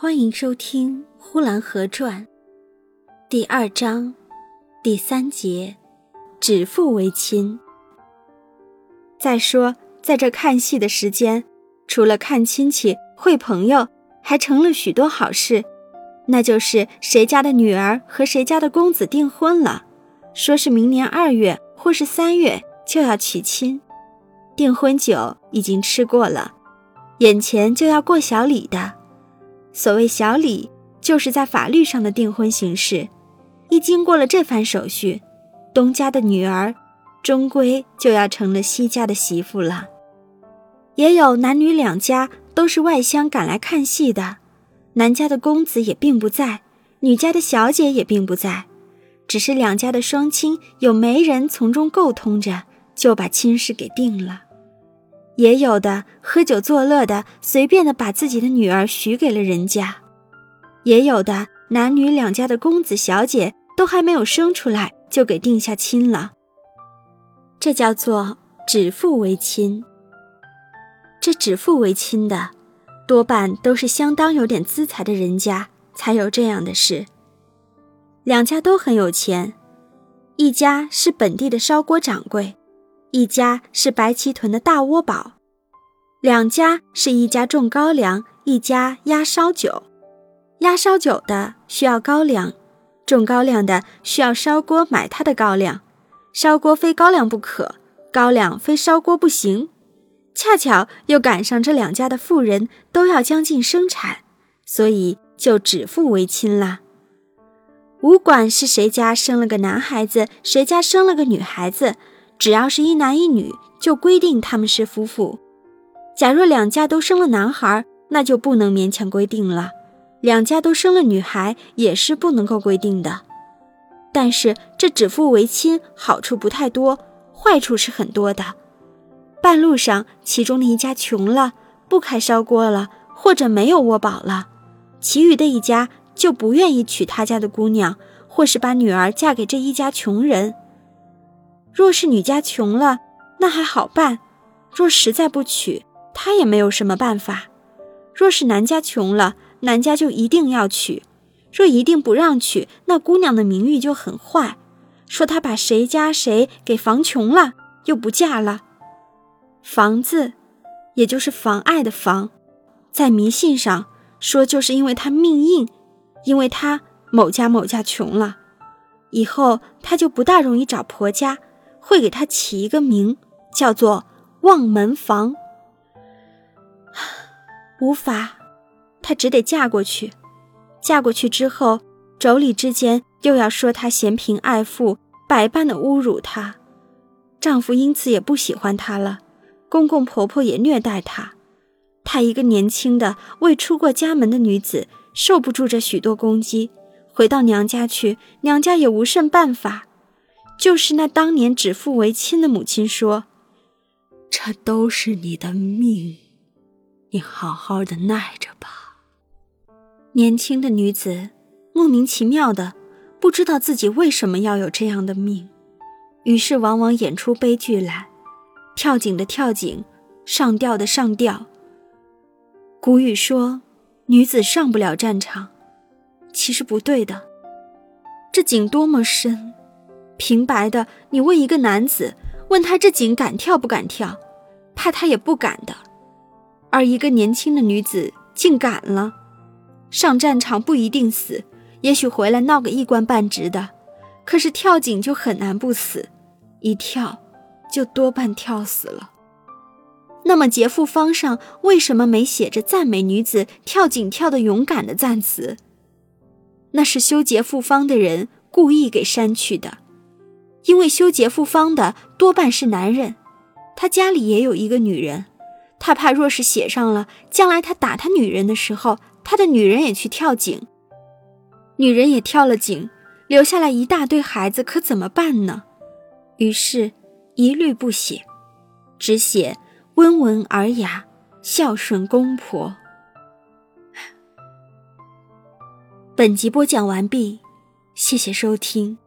欢迎收听《呼兰河传》第二章第三节“指腹为亲”。再说，在这看戏的时间，除了看亲戚、会朋友，还成了许多好事，那就是谁家的女儿和谁家的公子订婚了，说是明年二月或是三月就要娶亲，订婚酒已经吃过了，眼前就要过小礼的。所谓小礼，就是在法律上的订婚形式。一经过了这番手续，东家的女儿终归就要成了西家的媳妇了。也有男女两家都是外乡赶来看戏的，男家的公子也并不在，女家的小姐也并不在，只是两家的双亲有媒人从中沟通着，就把亲事给定了。也有的喝酒作乐的，随便的把自己的女儿许给了人家；也有的男女两家的公子小姐都还没有生出来，就给定下亲了。这叫做指腹为亲。这指腹为亲的，多半都是相当有点资财的人家才有这样的事。两家都很有钱，一家是本地的烧锅掌柜。一家是白旗屯的大窝宝，两家是一家种高粱，一家压烧酒。压烧酒的需要高粱，种高粱的需要烧锅买他的高粱。烧锅非高粱不可，高粱非烧锅不行。恰巧又赶上这两家的妇人都要将近生产，所以就指腹为亲了。无管是谁家生了个男孩子，谁家生了个女孩子。只要是一男一女，就规定他们是夫妇。假若两家都生了男孩，那就不能勉强规定了；两家都生了女孩，也是不能够规定的。但是这指腹为亲，好处不太多，坏处是很多的。半路上，其中的一家穷了，不开烧锅了，或者没有窝宝了，其余的一家就不愿意娶他家的姑娘，或是把女儿嫁给这一家穷人。若是女家穷了，那还好办；若实在不娶，他也没有什么办法。若是南家穷了，南家就一定要娶；若一定不让娶，那姑娘的名誉就很坏，说她把谁家谁给防穷了，又不嫁了。房子，也就是妨碍的妨，在迷信上说，就是因为她命硬，因为她某家某家穷了，以后她就不大容易找婆家。会给他起一个名，叫做望门房。无法，她只得嫁过去。嫁过去之后，妯娌之间又要说她嫌贫爱富，百般的侮辱她。丈夫因此也不喜欢她了，公公婆婆也虐待她。她一个年轻的未出过家门的女子，受不住这许多攻击，回到娘家去，娘家也无甚办法。就是那当年指腹为亲的母亲说：“这都是你的命，你好好的耐着吧。”年轻的女子莫名其妙的不知道自己为什么要有这样的命，于是往往演出悲剧来，跳井的跳井，上吊的上吊。古语说：“女子上不了战场。”其实不对的，这井多么深！平白的，你问一个男子，问他这井敢跳不敢跳，怕他也不敢的。而一个年轻的女子竟敢了，上战场不一定死，也许回来闹个一官半职的。可是跳井就很难不死，一跳就多半跳死了。那么劫富方上为什么没写着赞美女子跳井跳的勇敢的赞词？那是修劫富方的人故意给删去的。因为修劫富方的多半是男人，他家里也有一个女人，他怕若是写上了，将来他打他女人的时候，他的女人也去跳井，女人也跳了井，留下来一大堆孩子，可怎么办呢？于是，一律不写，只写温文尔雅、孝顺公婆。本集播讲完毕，谢谢收听。